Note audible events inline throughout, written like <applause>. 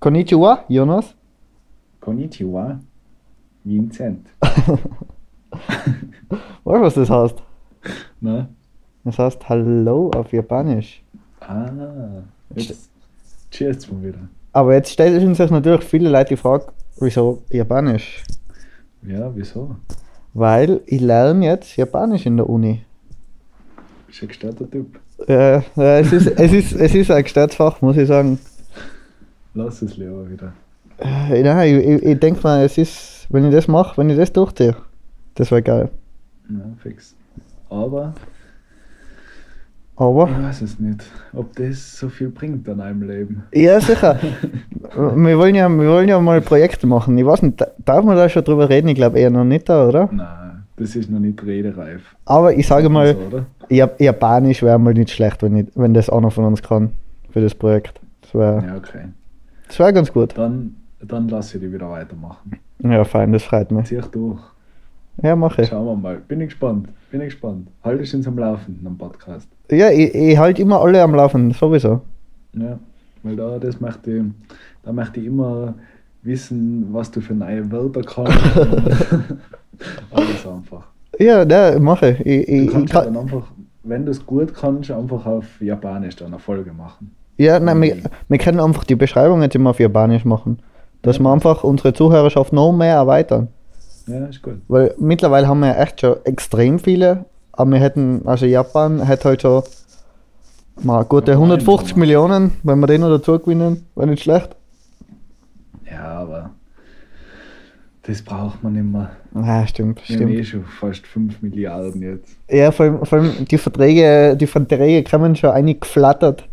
Konnichiwa, Jonas. Konnichiwa. Vincent. <laughs> Weißt du, was das heißt? Ne? Das heißt Hallo auf Japanisch. Ah, jetzt cheers mal wieder. Aber jetzt stellen sich natürlich viele Leute die Frage, wieso Japanisch? Ja, wieso? Weil ich lerne jetzt Japanisch in der Uni. Ist ein gestörter Typ. Ja, ja, es, ist, es, ist, es ist ein gestörtes Fach, muss ich sagen. Lass es lieber wieder. Äh, Nein, ich, ich, ich denke mal, es ist, wenn ich das mache, wenn ich das durchziehe, das wäre geil. Ja, fix. Aber Aber, ich weiß es nicht, ob das so viel bringt an einem Leben. ja, sicher. <laughs> wir, wollen ja, wir wollen ja mal Projekte machen. Ich weiß nicht, darf man da schon drüber reden? Ich glaube eher noch nicht da, oder? Nein, das ist noch nicht redereif. Aber ich sage mal, So? Jap Japanisch wäre mal nicht schlecht, wenn, ich, wenn das einer von uns kann für das Projekt. Das Ja, okay. Das wär ganz gut. Dann, dann lass ich die wieder weitermachen. Ja, fein, das freut mich. Zieh ich durch. Ja, mache ich. Schauen wir mal. Bin ich gespannt. Bin ich gespannt. Halt es uns am Laufen am Podcast. Ja, ich, ich halte immer alle am Laufen, sowieso. Ja, weil da, das möchte ich, da möchte ich immer wissen, was du für neue Wörter kannst. <laughs> Alles einfach. Ja, ne, mache ich. ich, Du ich, ich kann, dann einfach, wenn du es gut kannst, einfach auf Japanisch dann eine Folge machen. Ja, nein, wir, wir können einfach die Beschreibung jetzt immer auf Japanisch machen. Dass wir einfach unsere Zuhörerschaft noch mehr erweitern. Ja, ist gut. Weil mittlerweile haben wir echt schon extrem viele, aber wir hätten, also Japan hätte halt schon mal gute Ja, 150 einmal. Millionen, wenn wir den noch dazu gewinnen, wäre nicht schlecht. Ja, aber das braucht man immer. Ja, stimmt, Wir haben eh stimmt. schon fast 5 Milliarden jetzt. Ja, vor allem, vor allem die Verträge, die Verträge kommen schon eingeflattert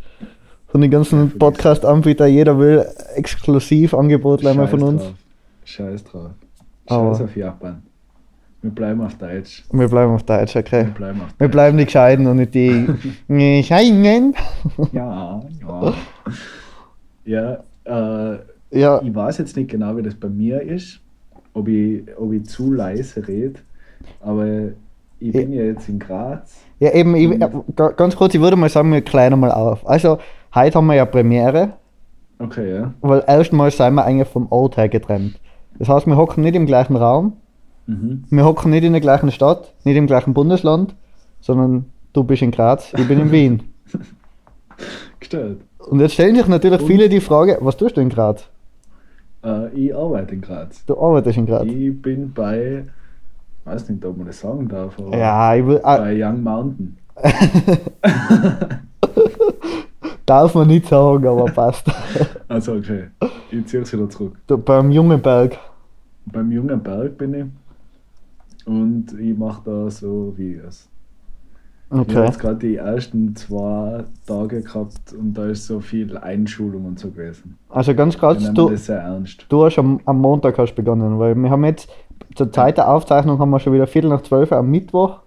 von den ganzen. Podcast-Anbietern. Jeder will exklusiv Angebot einmal von uns. Drauf. Scheiß drauf. Scheiß auf Japan. Wir bleiben auf Deutsch. Wir bleiben auf Deutsch, Wir okay. bleiben auf Wir bleiben die Gescheiten und nicht die <laughs> Gescheiten. Ja, ja. Ja, äh, Ja, ich weiß jetzt nicht genau, wie das bei mir ist, ob ich, ob ich zu leise rede, aber ich bin ja jetzt in Graz. ja eben, ich, äh, ga- ganz kurz, ich würde mal sagen, wir kleinen mal auf. Also, heute haben wir ja Premiere, Okay, ja. weil erstmals sind wir eigentlich vom Ort her getrennt. Das heißt, wir hocken nicht im gleichen Raum, Mhm. wir hocken nicht in der gleichen Stadt, nicht im gleichen Bundesland, sondern du bist in Graz, ich bin in Wien. <laughs> Gestellt. Und jetzt stellen sich natürlich Und? viele die Frage, was tust du in Graz? Äh, ich arbeite in Graz. Du arbeitest in Graz. Ich bin bei, weiß nicht, ob man das sagen darf, aber Ja, will, ah, bei Young Mountain. <laughs> darf man nicht sagen, aber <laughs> passt. Also okay, ich ziehe es wieder zurück. Du, beim jungen Berg. Beim Jungen Berg bin ich und ich mache da so Videos. Ich habe Okay. jetzt gerade die ersten zwei Tage gehabt und da ist so viel Einschulung und so gewesen. Also ganz kurz, du, das sehr ernst. du hast am, am Montag hast begonnen, weil wir haben jetzt zur Zeit der Aufzeichnung haben wir schon wieder Viertel nach zwölf am Mittwoch.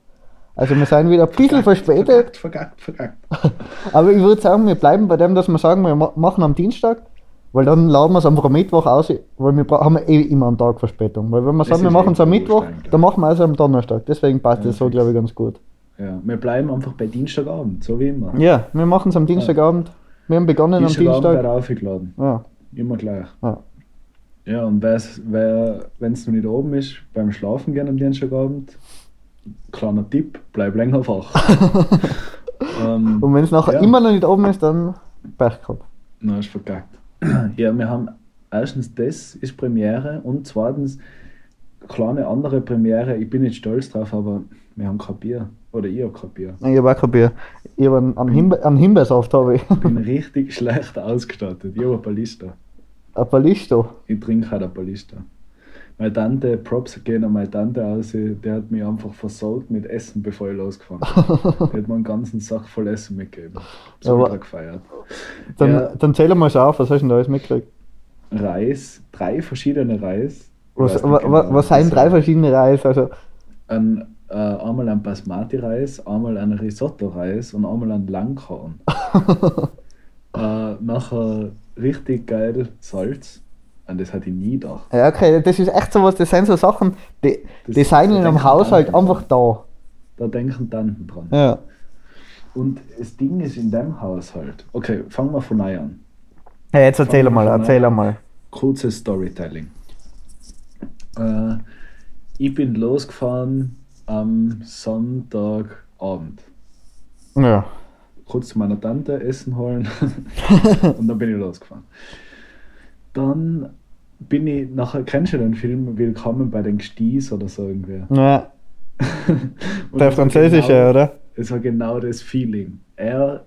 Also wir sind wieder ein bisschen verspätet. Vergackt, vergackt. <laughs> Aber ich würde sagen, wir bleiben bei dem, dass wir sagen, wir ma- machen am Dienstag, weil dann laden wir es einfach am Mittwoch aus, weil wir haben eh immer einen Tag Verspätung. Weil wenn wir sagen, wir machen eh es am wurscht Mittwoch, dann machen wir es am Donnerstag. Deswegen passt Ja, das so, glaube ich, ganz gut. Ja, wir bleiben einfach bei Dienstagabend, so wie immer. Ja, wir machen es am Dienstagabend. Wir haben begonnen am Dienstagabend Dienstag. wird aufgeladen. Ja, Immer gleich. ja. Ja, und wer, wenn es noch nicht oben ist, beim Schlafen gehen am Dienstagabend, kleiner Tipp, bleib länger wach. <laughs> ähm, Und wenn es nachher Ja. immer noch nicht oben ist, dann Pech gehabt. Na, ist verkackt. <clears throat> Ja, wir haben erstens das ist Premiere und zweitens kleine andere Premiere. Ich bin nicht stolz drauf, aber wir haben kein Bier. Oder ich habe kein Bier. Ich habe auch kein Bier. Ich habe einen, einen, Himbe einen Himbeersaft, ich. Ich bin richtig <laughs> schlecht ausgestattet. Ich habe ein Palista. Ein Ballisto. Ich trinke halt ein Palista. Meine Tante, Props gehen an meine Tante aus, der hat mich einfach versorgt mit Essen, bevor ich losgefahren bin. <laughs> die hat mir einen ganzen Sack voll Essen mitgegeben. So ultra gefeiert. Dann, Ja. dann zähl mal auf, was hast du denn da alles mitgekriegt? Reis, drei verschiedene Reis. Was, wa, genau, wa, was das sind drei verschiedene Reis? Also, ein, äh, einmal ein Basmati-Reis, einmal ein Risotto-Reis und einmal ein Langkorn. <laughs> äh, nachher richtig geil Salz. An das hatte ich nie gedacht. ja, okay, das ist echt so was, das sind so Sachen, die, Das- die sind da in einem Haushalt einfach da. Da denken Tanten dran. Ja. Und das Ding ist in dem Haushalt. Okay, fangen wir von neu an. Hey, jetzt erzähl Fangen mal, erzähl an. mal. Kurzes Storytelling. Äh, ich bin losgefahren am Sonntagabend. Ja. Kurz zu meiner Tante Essen holen <laughs> und dann bin ich losgefahren. Dann bin ich nachher, kennst du den Film Willkommen bei den Gsties oder so irgendwie? ja. <laughs> Der französische, genau- oder? Es war genau das Feeling. Er,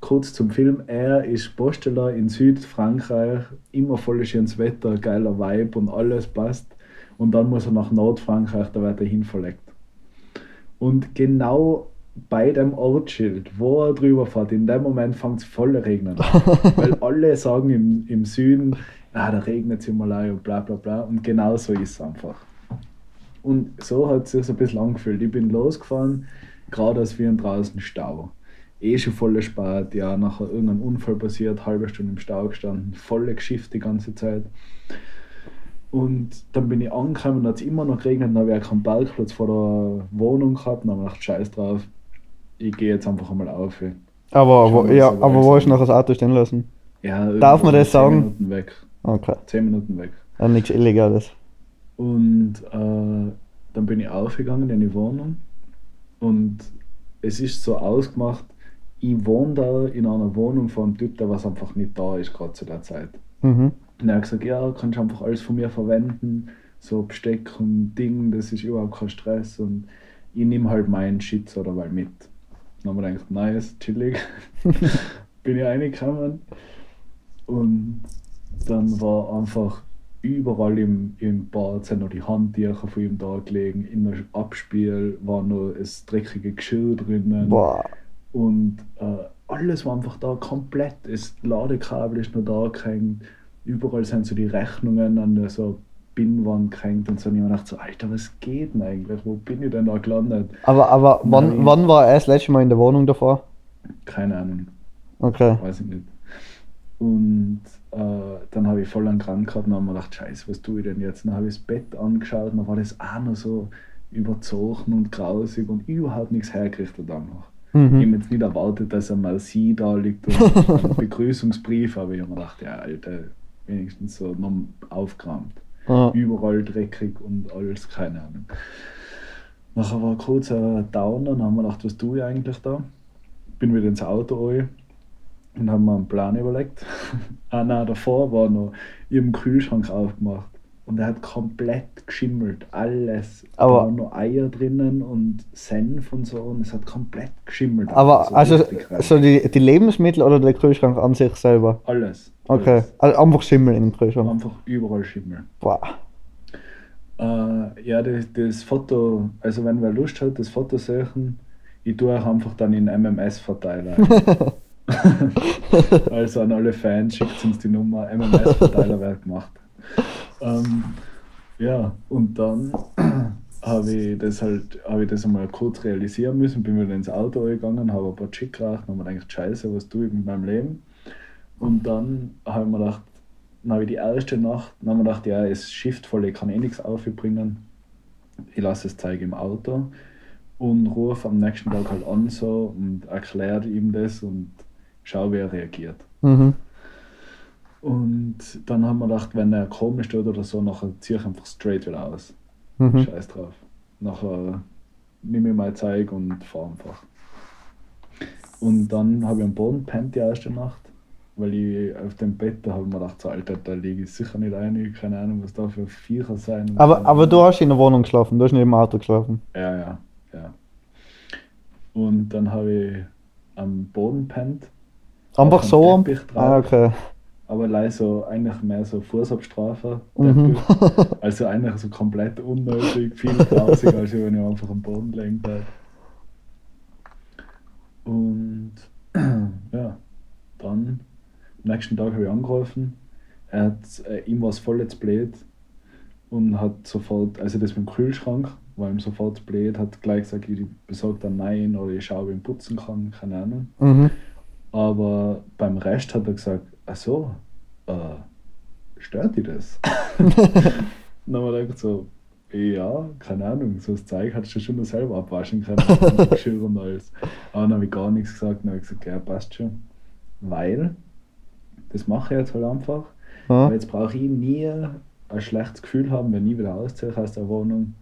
kurz zum Film, er ist Posteler in Südfrankreich, immer voll schönes Wetter, geiler Vibe und alles passt. Und dann muss er nach Nordfrankreich, da wird er hinverlegt. Und genau bei dem Ortsschild, wo er drüber fährt, in dem Moment fängt es voll regnen. <laughs> Weil alle sagen im, im Süden, ah, da regnet es immer leid und bla bla bla. Und genau so ist es einfach. Und so hat es sich so ein bisschen angefühlt. Ich bin losgefahren, gerade als wir draußen Stau. Eh schon voll spät, ja, nachher irgendein Unfall passiert, halbe Stunde im Stau gestanden, volle Geschichte die ganze Zeit. Und dann bin ich angekommen, hat es immer noch geregnet, dann habe ich auch keinen Parkplatz vor der Wohnung gehabt, dann habe ich gedacht, scheiß drauf, ich gehe jetzt einfach einmal auf. Aber, Schauen wo, ja, aber wo an. noch das Auto stehen lassen? Ja, Darf man das sagen? Okay. Zehn Minuten weg. Ja, nichts Illegales. Und äh, dann bin ich aufgegangen in die Wohnung und es ist so ausgemacht, ich wohne da in einer Wohnung von einem Typ, der was einfach nicht da ist, gerade zu der Zeit. Mhm. Und er hat gesagt, ja, kannst einfach alles von mir verwenden, so Besteck und Ding, das ist überhaupt kein Stress und ich nehme halt meinen Shit oder mal mit. Dann haben wir gedacht, nice, chillig. <laughs> bin ich reingekommen und dann war einfach überall im, im Bad sind noch die Handtücher von ihm da gelegen, in der Abspiel war noch das dreckige Geschirr drinnen Boah. und äh, alles war einfach da komplett. Das Ladekabel ist noch da gehängt. Überall sind so die Rechnungen an der so Pinnwand gehängt und so. Und ich gedacht, so, Alter, was geht denn eigentlich? Wo bin ich denn da gelandet? Aber, aber wann, Nein. wann war er das letzte Mal in der Wohnung davor? Keine Ahnung, Okay. weiß ich nicht. Und äh, dann habe ich voll einen Krank gehabt und habe mir gedacht, Scheiße, was tue ich denn jetzt? Dann habe ich das Bett angeschaut und dann war das auch noch so überzogen und grausig und überhaupt nichts hergerichtet. Ich Mhm. habe jetzt nicht erwartet, dass einmal sie da liegt und ein <laughs> Begrüßungsbrief, aber ich habe mir gedacht, ja, Alter, wenigstens so noch aufgeräumt. Ja. Überall dreckig und alles, keine Ahnung. Nachher war kurz ein Downer, dann haben wir gedacht, was tue ich eigentlich da? Bin wieder ins Auto rein und haben mir einen Plan überlegt. <laughs> ah nein, davor war noch ihren Kühlschrank aufgemacht und er hat komplett geschimmelt, alles. Aber- da waren noch Eier drinnen und Senf und so und es hat komplett geschimmelt. Aber So also richtig rein. so die, die Lebensmittel oder der Kühlschrank an sich selber? alles. Okay. alles. Also einfach Schimmel im Kühlschrank. Einfach überall Schimmel. Boah. Äh, ja, das, das Foto, also wenn wer Lust hat, das Foto sehen, ich tue auch einfach dann in MMS-Verteiler. ein. <laughs> <laughs> also an alle Fans schickt uns die Nummer, MMS-Verteiler wird gemacht. Ähm, ja, und dann <clears throat> habe ich das halt, habe ich das einmal kurz realisieren müssen, bin wieder ins Auto gegangen, habe ein paar Chick geraucht und habe mir gedacht, scheiße, was tue ich mit meinem Leben? Und dann habe ich mir gedacht, dann habe ich die erste Nacht, dann habe ich mir gedacht, ja, es schifft voll, ich kann eh nichts aufbringen. Ich lasse das Zeug im Auto und rufe am nächsten Tag halt an so und erkläre ihm das und schaue, wie er reagiert. Mhm. Und dann haben wir gedacht, wenn er komisch tut oder so, nachher ziehe ich einfach straight wieder aus. Mhm. Scheiß drauf. Nachher nehme ich mein Zeug und fahre einfach. Und dann habe ich am Boden pennt die erste Nacht, weil ich auf dem Bett, da habe ich mir gedacht, so, Alter, da liege ich sicher nicht ein, keine Ahnung, was da für Viecher sein. Aber, aber du hast in der Wohnung geschlafen, du hast nicht im Auto geschlafen. Ja, ja, ja. Und dann habe ich am Boden pennt, Einfach so? Teppich drauf. Ah, okay. aber leider so eigentlich mehr so Fußabstrafe. Mhm. Also eigentlich so komplett unnötig, viel <laughs> grausiger, als wenn ich einfach am Boden liegen bleibe. Und <clears throat> ja, dann am nächsten Tag habe ich angerufen. Er hat, äh, ihm war es voll jetzt blöd und hat sofort, also das mit dem Kühlschrank, war ihm sofort blöd, hat gleich gesagt, ich besorge dann nein oder ich schaue, ob ich ihn putzen kann, keine Ahnung. Mhm. Aber beim Rest hat er gesagt, ach so, äh, stört dich das? <laughs> dann haben wir gedacht so, ja, keine Ahnung, so das Zeug hättest du schon noch selber abwaschen können, mit Geschirr und alles. <laughs> Aber dann habe ich gar nichts gesagt, dann habe ich gesagt, ja, passt schon. Weil Das mache ich jetzt halt einfach. Ja. Aber jetzt brauche ich nie ein schlechtes Gefühl haben, wenn ich wieder ausziehe aus der Wohnung,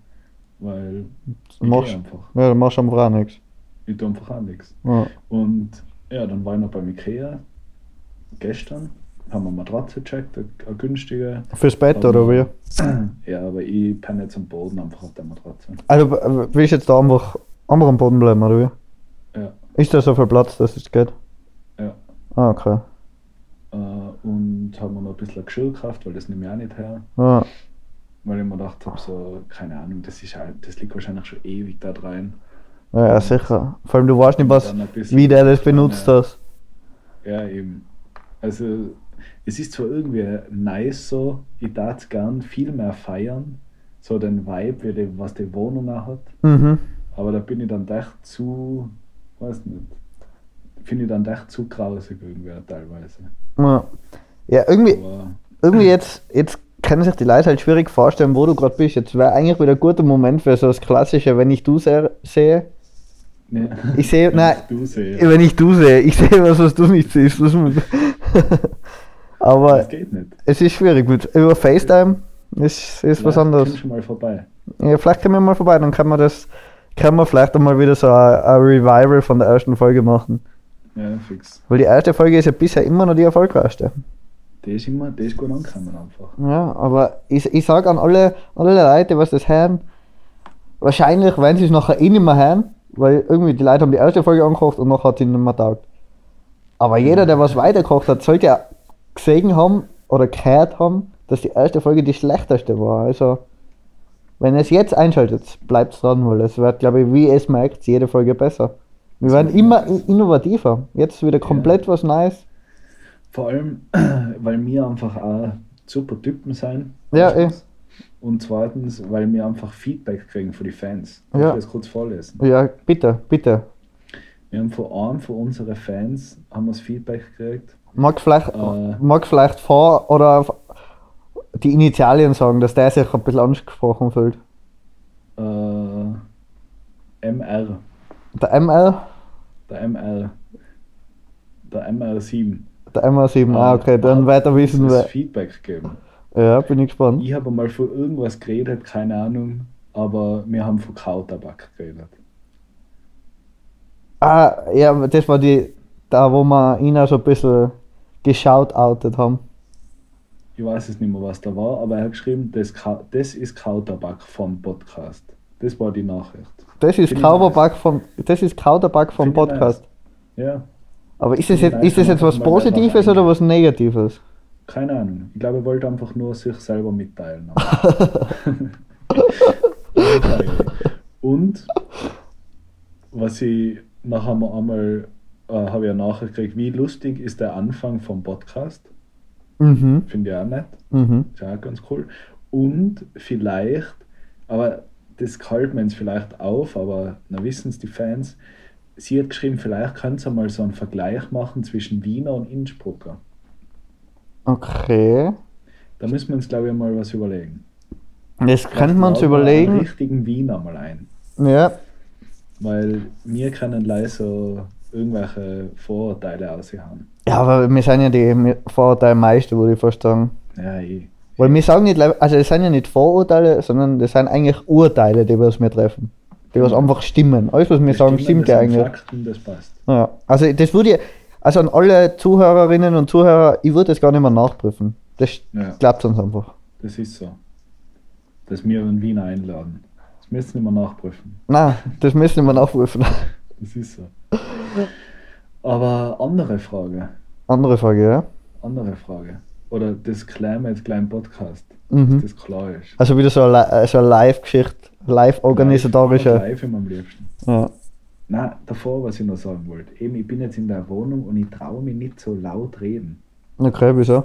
weil ich Machst- einfach. Ja, dann machst du einfach auch nichts. Ich tue einfach auch nichts. Ja. Und ja, dann war ich noch beim Ikea gestern, haben wir Matratze gecheckt, eine, günstige. Fürs Bett oder wie? Ja, aber ich penne jetzt am Boden einfach auf der Matratze. Also willst du jetzt da einfach, einfach am Boden bleiben, oder wie? Ja, Ist da so viel Platz, dass es geht? ja. Ah, okay. Äh, und haben wir noch ein bisschen Geschirr gekauft, weil das nehme ich auch nicht her. Ja. Weil ich mir gedacht habe, so, keine Ahnung, das, ist halt, das liegt wahrscheinlich schon ewig da rein. Ja, sicher. Vor allem du weißt nicht, was, wie der das benutzt Ja. hat. Ja, eben. Also, es ist zwar irgendwie nice so, ich darf gern viel mehr feiern, so den Vibe, wie die, was die Wohnung auch hat, Mhm. aber da bin ich dann echt zu, weiß nicht, finde ich dann echt zu grausig irgendwie teilweise. Ja. ja, irgendwie, Aber irgendwie jetzt, jetzt können sich die Leute halt schwierig vorstellen, wo du gerade bist. Jetzt wäre eigentlich wieder ein guter Moment für so das Klassische, wenn ich du se sehe. Ne, Ich sehe, nein, wenn ich du sehe, ich sehe was, was du nicht siehst. <laughs> Aber Das geht nicht. es ist schwierig. Mit, über FaceTime ist, ist was Vielleicht anderes. kommst du mal vorbei. Ja, vielleicht kommen wir mal vorbei, dann kann man das, kann man vielleicht einmal wieder so ein, Revival von der ersten Folge machen. Ja, fix. Weil die erste Folge ist ja bisher immer noch die erfolgreichste. Das ist immer, das ist gut angekommen einfach. Ja, aber ich, ich sage an alle, alle Leute, was das hören, wahrscheinlich werden sie es nachher eh nicht mehr hören, weil irgendwie die Leute haben die erste Folge angekocht und nachher hat sie nicht mehr taugt. Aber jeder, der was weitergekocht hat, sollte ja gesehen haben oder gehört haben, dass die erste Folge die schlechteste war. Also, wenn es jetzt einschaltet, bleibt dran, weil es wird, glaube ich, wie es merkt, jede Folge besser. Wir werden immer innovativer. Jetzt wieder komplett was Neues. Vor allem, <clears throat> weil wir einfach auch super Typen sein. Ja, eh. Und zweitens, weil wir einfach Feedback kriegen von den Fans. Ja. Ich das kurz vorlesen. Ja, bitte, bitte. Wir haben von einem von unseren Fans haben wir das Feedback gekriegt. Mag vielleicht, Äh. mag vielleicht vor oder die Initialien sagen, dass der sich ein bisschen angesprochen fühlt. Äh, MR. Der ML, Der MR. Der MR7. der ML7, ah, okay, dann weiter wissen wir. Feedback gegeben. Ja, bin ich gespannt. Ich habe mal von irgendwas geredet, keine Ahnung, aber wir haben von Kautabak geredet. Ah, ja, das war die, da wo wir ihn auch so ein bisschen geschaut outet haben. Ich weiß es nicht mehr, was da war, aber er hat geschrieben, das, Ka- das ist Kautabak vom Podcast. Das war die Nachricht. Das ist Kautabak vom, das ist Kautabak vom Podcast. Ja, Aber ist das Finde jetzt, ist das nice, jetzt was Positives oder was Negatives? Keine Ahnung. Ich glaube, er wollte einfach nur sich selber mitteilen. <laughs> Und was ich nachher mal einmal äh, habe ich ja nachgekriegt, wie lustig ist der Anfang vom Podcast. Mhm, Finde ich auch nett. mhm. Ist auch ganz cool. Und vielleicht, aber das kalt man jetzt vielleicht auf, aber na wissen es die Fans. Sie hat geschrieben, vielleicht könnt ihr mal so einen Vergleich machen zwischen Wiener und Innsbrucker. Okay. Da müssen wir uns, glaube ich, mal was überlegen. Das könnte man uns wir einen überlegen. richtigen Wiener mal ein. Ja, Weil wir können leider so irgendwelche Vorurteile aushauen. ja, aber wir sind ja die Vorurteile meiste, würde ich fast sagen. Ja, eh. Weil wir sagen nicht, also das sind ja nicht Vorurteile, sondern das sind eigentlich Urteile, die wir aus mir treffen. Die was einfach stimmen. Alles, was wir Das sagen, stimmt, ja eigentlich. Fakten, das passt. Ja. Also das würde ich, also an alle Zuhörerinnen und Zuhörer, ich würde das gar nicht mehr nachprüfen. Das Ja. klappt uns einfach. Das ist so. Dass wir einen Wiener einladen. Das müssen wir nachprüfen. Nein, das müssen wir nachprüfen. Das ist so. Aber andere Frage. Andere Frage, ja. Andere Frage. Oder das klären wir jetzt gleich im Podcast. Mhm. Dass das klar ist. Also wieder so eine, so eine Live-Geschichte, live-organisatorische. Live immer am liebsten. Ja. Na, davor, was ich noch sagen wollte. Eben, ich bin jetzt in der Wohnung und ich traue mich nicht so laut reden. Okay, wieso?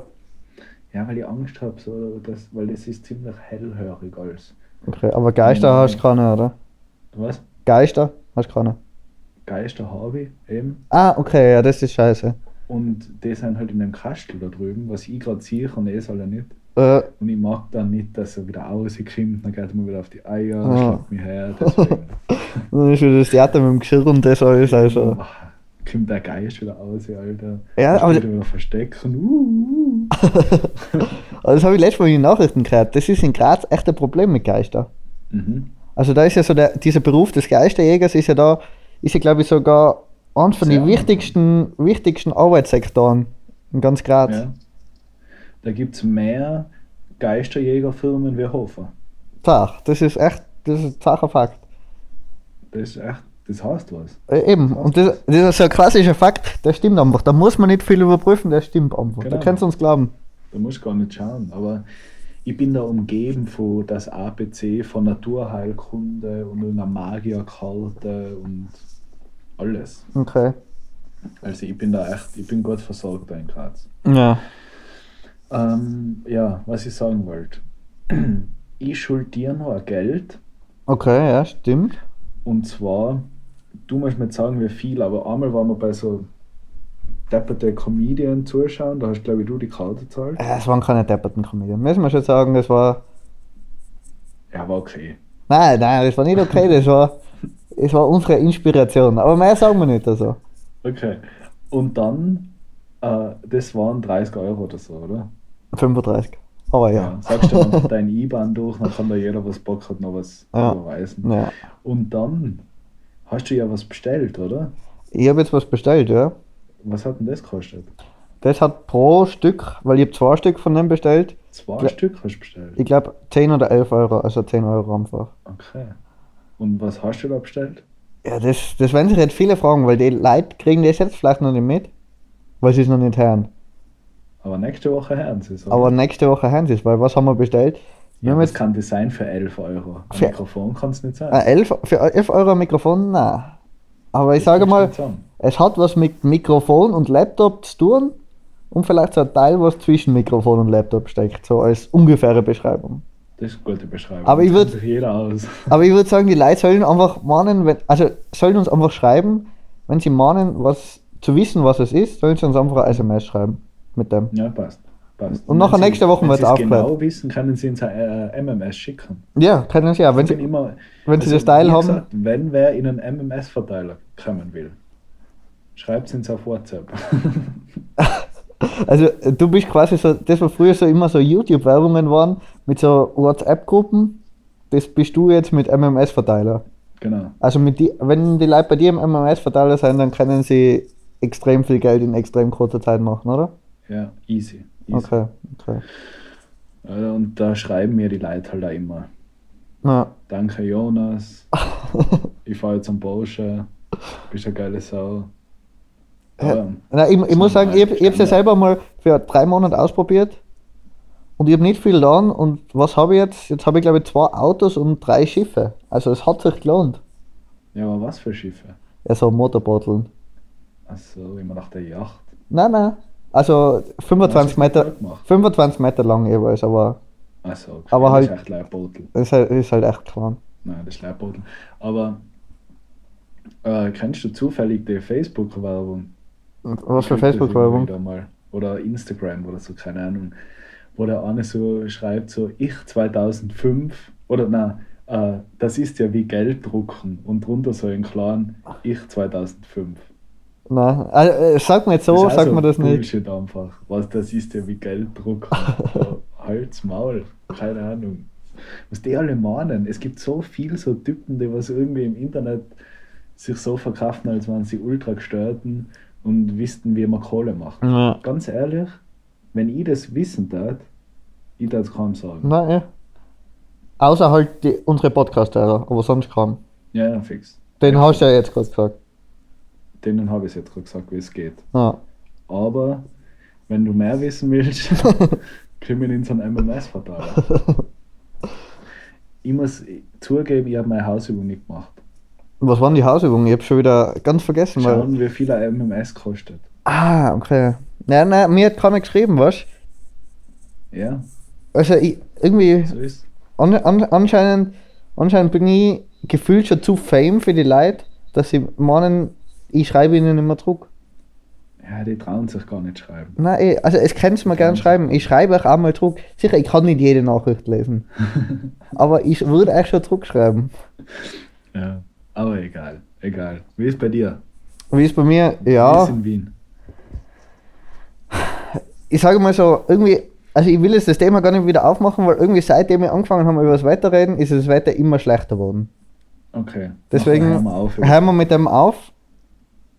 Ja, weil ich Angst habe, so, dass, weil das ist ziemlich hellhörig alles. Okay, aber Geister Nein. hast du keine, oder? Was? Geister hast du keine. Geister habe ich eben. Ah, okay, ja, das ist scheiße. Und die sind halt in dem Kastel da drüben, was ich gerade sehe und eh soll er nicht. Äh, Und ich mag dann nicht, dass er wieder rauskommt, dann geht mir wieder auf die Eier, Ah. schlägt mich her. <laughs> Dann ist wieder das Theater mit dem Geschirr und das alles, also. Ah, kommt der Geist wieder aus, Alter. Ja, Ich aber- wieder verstecken. Uh, uh. <laughs> Also das habe ich letztes Mal in den Nachrichten gehört. Das ist in Graz echt ein Problem mit Geistern. Mhm. Also da ist ja so der, dieser Beruf des Geisterjägers ist ja da, ist ja glaube ich sogar eins von den wichtigsten, wichtigsten Arbeitssektoren in ganz Graz. Ja. Da gibt es mehr Geisterjägerfirmen wie Hofer. Zach, das ist echt, das ist ein zacher Fakt. Das ist echt, das heißt was. Äh, eben, und das, das ist so ein klassischer Fakt, der stimmt einfach. Da muss man nicht viel überprüfen, der stimmt einfach. Da Genau. kannst du uns glauben. Da musst du gar nicht schauen. Aber ich bin da umgeben von das ABC, von Naturheilkunde und einer Magierkarte und alles. Okay. Also ich bin da echt, ich bin gut versorgt da in Graz. Ja. Ähm, ja, was ich sagen wollte. <clears throat> Ich schulde dir noch ein Geld Okay, ja, stimmt. und zwar, du musst mir nicht sagen, wie viel, aber einmal waren wir bei so depperte Comedian zuschauen, da hast glaube ich du die Karte gezahlt. Äh, Es waren keine depperten Comedien. Müssen wir schon sagen, das war. Ja, war okay. Nein, nein, das war nicht okay, das war. <laughs> Es war unsere Inspiration. Aber mehr sagen wir nicht also. Okay. Und dann, äh, das waren 30 Euro oder so, oder? 35. Aber ja. Sagst du einfach dein IBAN durch, dann kann da jeder, was Bock hat, noch was Ja. überweisen. ja. Und dann hast du ja was bestellt, oder? Ich habe jetzt was bestellt, ja. Was hat denn das gekostet? Das hat pro Stück, weil ich habe zwei Stück von dem bestellt, Zwei Ja. Stück hast du bestellt. ich glaube 10 oder 11 Euro, also 10 Euro einfach. Okay. Und was hast du da bestellt? Ja, das, das werden sich jetzt viele fragen, weil die Leute kriegen das jetzt vielleicht noch nicht mit, sie es noch nicht hören. Aber nächste Woche hören sie es. oder? Aber nächste Woche hören sie es, weil was haben wir bestellt? Wir ja, haben das jetzt kann das sein für 11 Euro. Ein Für- Mikrofon kann es nicht sein. äh, 11, für 11 Euro ein Mikrofon, nein. Aber ich Das sage mal, es hat was mit Mikrofon und Laptop zu tun und vielleicht so ein Teil, was zwischen Mikrofon und Laptop steckt, so als ungefähre Beschreibung. Das ist eine gute Beschreibung. Aber ich Das <laughs> würd- würde sagen, die Leute sollen einfach mahnen, wenn, also sollen uns einfach schreiben, wenn sie mahnen, was zu wissen, was es ist, sollen sie uns einfach eine SMS schreiben mit dem. Ja, passt. passt. Und nachher Sie- nächste Woche Sie es aufgeklärt. genau wissen, können Sie uns ein äh, MMS schicken. Ja, können sie ja, wenn sie, immer, wenn sie also, das Teil haben. Gesagt, wenn wer in einen MMS-Verteiler kommen will, schreibt es uns auf WhatsApp. <laughs> Also du bist quasi so, das war früher so immer so YouTube-Werbungen waren mit so WhatsApp-Gruppen, das bist du jetzt mit MMS-Verteiler. genau. Also mit die, wenn die Leute bei dir im MMS-Verteiler sind, dann können sie extrem viel Geld in extrem kurzer Zeit machen, oder? Ja, easy. easy. Okay, okay. Und da schreiben mir die Leute halt auch immer. Ja. Danke Jonas, <laughs> ich fahre jetzt am Porsche, bist eine geile Sau. Ja. Na, ich, ich muss sagen, ich, ich habe es ja selber mal für drei Monate ausprobiert und ich habe nicht viel getan. Und was habe ich jetzt? Jetzt habe ich glaube ich zwei Autos und drei Schiffe. Also es hat sich gelohnt. ja, aber was für Schiffe? Ja, so Motorbotteln. Achso, immer nach der Yacht. Nein, nein. Also 25 Hast du Meter, gut gemacht? 25 Meter lang jeweils, aber Achso, okay. Aber das halt- ist echt Leibbotel. es ist halt, ist halt echt klein. Nein, das ist Leibbotel. Aber äh, kennst du zufällig die Facebook-Werbung? Was für das Facebook-Werbung? Oder Instagram oder so, keine Ahnung. Wo der eine so schreibt, so ich 2005, oder na, äh, das ist ja wie Geld drucken und drunter so in klein, ich 2005. Nein, also, äh, sag mir jetzt so, sagt man das nicht. Bullshit einfach. Was, das ist ja wie Geld drucken. <laughs> so, halt's Maul, keine Ahnung. Was die alle meinen, es gibt so viel so Typen, die was irgendwie im Internet sich so verkaufen, als wären sie ultra gestörten und wüssten, wie man Kohle macht. Ja. Ganz ehrlich, wenn ich das wissen tat, ich würde es kaum sagen. Nein, ja. Außer halt die, unsere Podcast-Hörer, aber sonst kaum. Ja, ja, fix. Den hast du ja jetzt gerade gesagt. Denen habe ich jetzt gerade gesagt, wie es geht. Ja. Aber wenn du mehr wissen willst, <laughs> kriegen wir in so einen MMS-Verteiler. <laughs> Ich muss zugeben, ich habe meine Hausübung nicht gemacht. Was waren die Hausübungen? Ich habe schon wieder ganz vergessen. Schauen, wie viel ein MMS kostet. Ah, okay. Nein, nein, mir hat keiner geschrieben, was? Ja, Also ich, irgendwie, so ist an, an, anscheinend, anscheinend bin ich gefühlt schon zu fame für die Leute, dass sie meinen, ich schreibe ihnen immer zurück. Ja, die trauen sich gar nicht schreiben. Nein, eh, also es kannst du mir gern schreiben. Ich schreibe euch auch mal zurück. Sicher, ich kann nicht jede Nachricht lesen. <laughs> aber ich würde euch schon zurückschreiben. Ja, aber egal, egal. Wie ist bei dir? Wie ist bei mir? Wie Ja, ist in Wien? ich sage mal so, irgendwie, also ich will jetzt das Thema gar nicht wieder aufmachen, weil irgendwie seitdem wir angefangen haben, über das Weiterreden, ist das Wetter immer schlechter geworden. Okay. Deswegen hören wir auf. hören wir mit dem auf.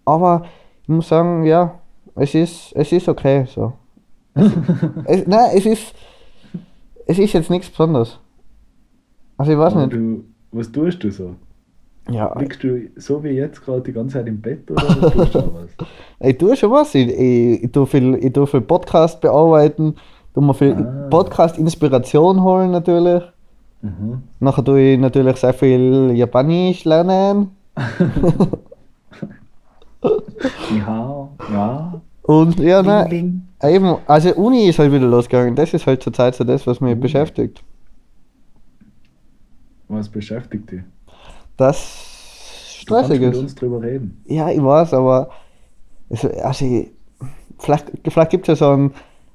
Aber ich muss sagen, ja, es ist, es ist okay so. <laughs> es, nein, es ist, es ist jetzt nichts Besonderes. Also ich weiß Aber nicht. du, was tust du so? Ja, Liegst du so wie jetzt gerade die ganze Zeit im Bett oder tust du was? <laughs> ich tue schon was. Ich, ich, ich tue viel, ich tue viel Podcast bearbeiten, tue mir viel Ah. Podcast-Inspiration holen natürlich. Mhm. Nachher tue ich natürlich sehr viel Japanisch lernen. <laughs> Hao, ja. Und ja, nein, eben, also Uni ist halt wieder losgegangen. Das ist halt zurzeit so das, was mich Uni. beschäftigt. Was beschäftigt dich? Das stressig mit ist. uns drüber reden. Ja, ich weiß, aber es, also ich, vielleicht, vielleicht gibt es ja so einen,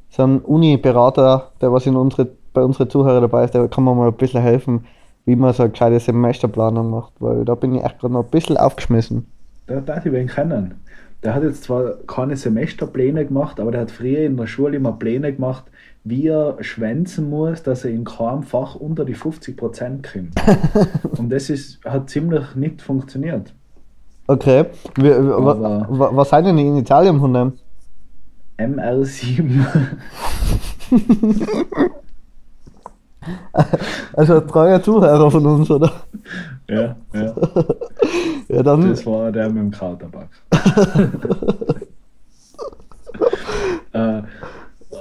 so einen Uni-Berater, der was in unsere, bei unseren Zuhörern dabei ist, der kann mir mal ein bisschen helfen, wie man so eine gescheite Semesterplanung macht, weil da bin ich echt gerade noch ein bisschen aufgeschmissen. Der darf ich wen kennen. Der hat jetzt zwar keine Semesterpläne gemacht, aber der hat früher in der Schule immer Pläne gemacht, wie er schwänzen muss, dass er in keinem Fach unter die 50% kommt. <laughs> Und das ist, hat ziemlich nicht funktioniert. Okay, wie, wie, wa, wa, was seid denn die Initialien von dem? ML7. <laughs> <laughs> Also ein treuer Zuhörer von uns, oder? ja, ja. <laughs> Ja, dann. Das war der mit dem Kautabak. <laughs> äh,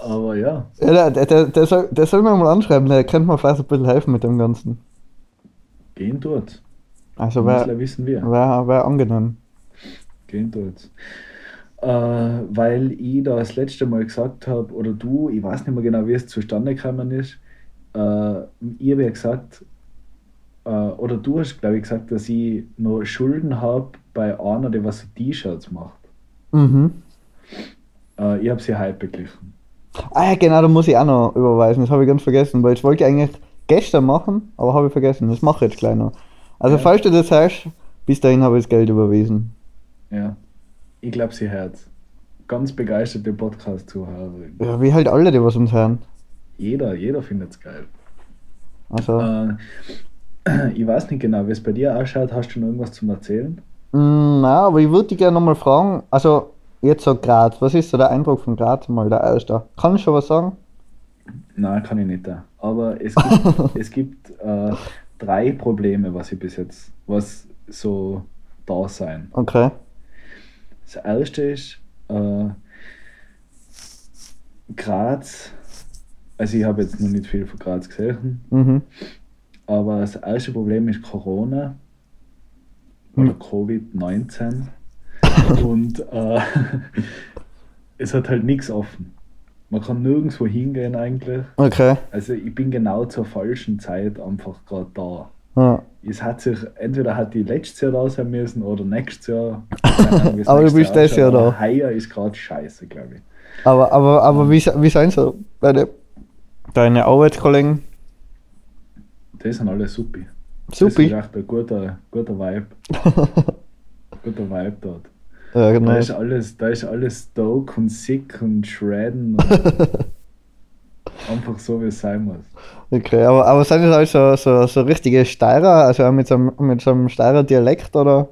aber ja, Ja, der, der, der, soll, der soll mir mal anschreiben, der könnte mir vielleicht ein bisschen helfen mit dem Ganzen. gehen dort. Also wäre wissen wir. wär, wär angenehm. Gehen dort. Äh, weil ich da das letzte Mal gesagt habe, oder du, ich weiß nicht mehr genau, wie es zustande gekommen ist. Äh, ich habe ja gesagt, äh, oder du hast, glaube ich, gesagt, dass ich noch Schulden habe bei einer, die was so T-Shirts macht. Mhm. Äh, ich habe sie heute beglichen. Ah ja, genau, da muss ich auch noch überweisen. Das habe ich ganz vergessen, weil ich wollte eigentlich gestern machen, aber habe ich vergessen. Das mache ich jetzt gleich noch. Also Ja. falls du das hast, bis dahin habe ich das Geld überwiesen. Ja. Ich glaube, sie hört. Ganz begeisterte Podcast-Zuhörerin. Ja, wie halt alle, die was uns hören. Jeder, jeder findet es geil. Also, Äh, <clears throat> ich weiß nicht genau, wie es bei dir ausschaut. Hast du noch irgendwas zum Erzählen? mh, na, aber ich würde dich gerne nochmal fragen, also jetzt so Graz, was ist so der Eindruck von Graz mal, der erste? Kann ich schon was sagen? Nein, kann ich nicht. Aber es gibt, <laughs> es gibt äh, drei Probleme, was ich bis jetzt, was so da sein. Okay. Das erste ist, äh, Graz, also ich habe jetzt noch nicht viel von Graz gesehen, Mhm. aber das erste Problem ist Corona oder Covid-19 und äh, <laughs> es hat halt nichts offen. Man kann nirgendwo hingehen eigentlich. Okay. Also ich bin genau zur falschen Zeit einfach gerade da. Ja. Es hat sich, entweder hat die letztes Jahr da sein müssen oder nächstes Jahr. <laughs> Ahnung, Aber du bist das Jahr da. Heuer ist gerade scheiße, glaube ich. Aber, aber, aber wie, wie sind so deine, deine Arbeitskollegen? Die sind alle supi. Das Supi. ist echt ein guter, guter Vibe. <laughs> guter Vibe dort. Ja, Da genau. ist alles, da ist alles Stoke und Sick und Shredden. Und <laughs> einfach so, wie es sein muss. Okay, aber, aber sind das halt so, so, so richtige Steirer, also auch mit so einem, mit so einem Steirer Dialekt oder?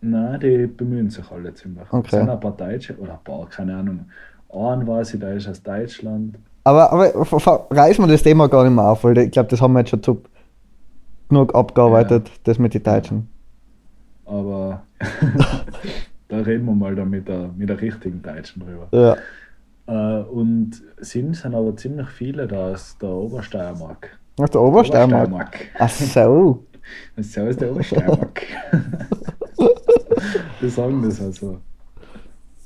Nein, die bemühen sich alle ziemlich. Okay. Es sind ein paar Deutsche, oder ein paar, keine Ahnung. Einen weiß ich, der ist aus Deutschland. Aber, aber reißen wir das Thema gar nicht mehr auf, weil ich glaube, das haben wir jetzt schon zu, genug abgearbeitet, das mit den Deutschen. Aber <laughs> da reden wir mal da mit der, mit der richtigen Deutschen drüber. Ja. Äh, und sind, sind aber ziemlich viele da aus der Obersteiermark. Aus der Obersteiermark. Obersteiermark. Ach so. <laughs> Das ist der Obersteiermark. <laughs> Die sagen das also.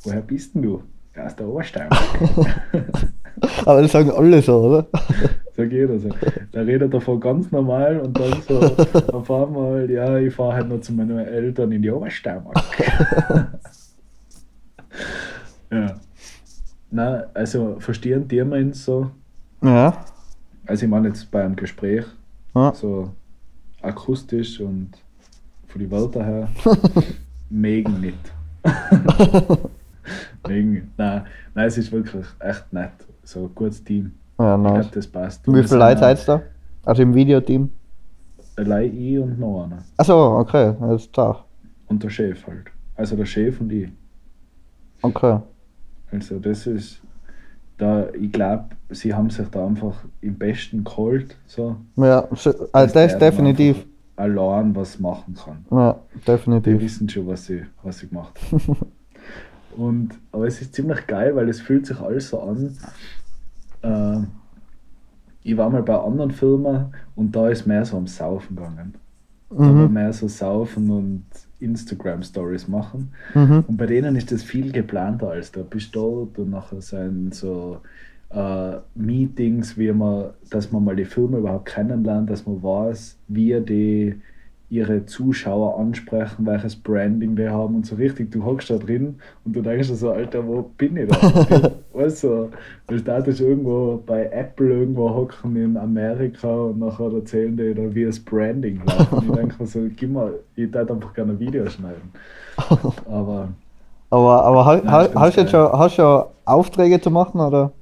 Woher bist denn du? Ja, aus der Obersteiermark. Aber das sagen alle so, oder? Sag <laughs> jeder so. Da redet er von ganz normal und dann so <laughs> auf einmal, ja, ich fahre halt noch zu meinen Eltern in die Obersteiermark. <laughs> ja. Na, also verstehen die meinen so, Ja. also ich meine jetzt bei einem Gespräch, ja. so akustisch und von die Wörter her, megen nicht. Wegen, nein, nein, es ist wirklich echt nett. So ein gutes Team. Ja, Ich nice. glaube, das passt. Wie viele Leute seid ihr da? Also im Videoteam? Allein ich und noch einer. Achso, okay, das ist klar. Und der Chef halt. Also der Chef und ich. Okay. Also das ist, da, ich glaube, sie haben sich da einfach im Besten geholt, so. Ja, also das definitiv. einfach Allein was machen kann. Ja, Die definitiv. wissen schon, was sie, was sie gemacht haben. <laughs> und, aber es ist ziemlich geil, weil es fühlt sich alles so an. Äh, ich war mal bei anderen Filmen und da ist mehr so am Saufen gegangen. Da war Mhm. mehr so Saufen und Instagram-Stories machen. Mhm. Und bei denen ist das viel geplanter als da. Bist dort und nachher sind so äh, Meetings, wie man, dass man mal die Firma überhaupt kennenlernt, dass man weiß, wie die ihre Zuschauer ansprechen, welches Branding die haben und so richtig. Du hockst da drin und du denkst dir so, Alter, wo bin ich da? weißt du, du startest irgendwo bei Apple irgendwo hocken in Amerika und nachher erzählen die da, wie das Branding läuft. Und ich denke mir so, gib mal, ich würde einfach gerne ein Video schneiden. <laughs> Aber Aber, aber ha, ha, hast du jetzt schon, hast schon Aufträge zu machen oder?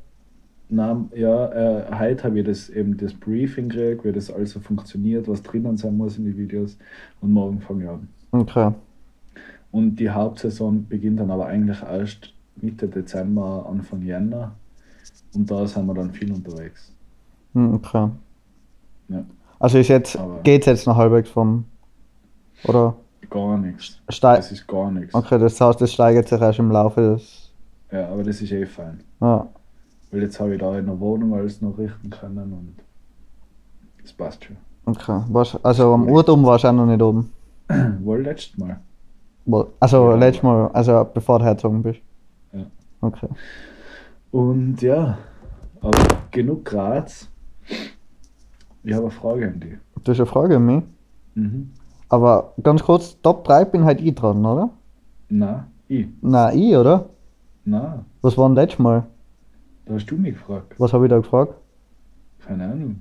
Na, ja, äh, heute habe ich das eben das Briefing gekriegt, wie das also funktioniert, was drinnen sein muss in die Videos. Und morgen fange ich an. Okay. Und die Hauptsaison beginnt dann aber eigentlich erst Mitte Dezember, Anfang Jänner. Und da sind wir dann viel unterwegs. Hm, Okay. Ja. Also ist jetzt, Aber- geht's jetzt noch halbwegs vom, oder? Gar nichts. Steig, Das ist gar nichts. okay, das heißt, das steigert sich erst im Laufe des, Ja, aber das ist eh fein. ja. Weil jetzt habe ich da in der Wohnung alles noch richten können und das passt schon. Okay. Was, also am Urtum warst du auch noch nicht oben. <clears throat> Wohl letztes Mal. Also Ja, letztes Mal, also bevor du hergezogen bist. Ja. Okay. Und ja, aber genug Graz. Ich habe eine Frage an dich. Du hast eine Frage an mich. Mhm. Aber ganz kurz, Top 3 bin halt ich dran, oder? Na, ich. Nein, ich, oder? Na, Was war denn letztes Mal? Da hast du mich gefragt. Was habe ich da gefragt? Keine Ahnung.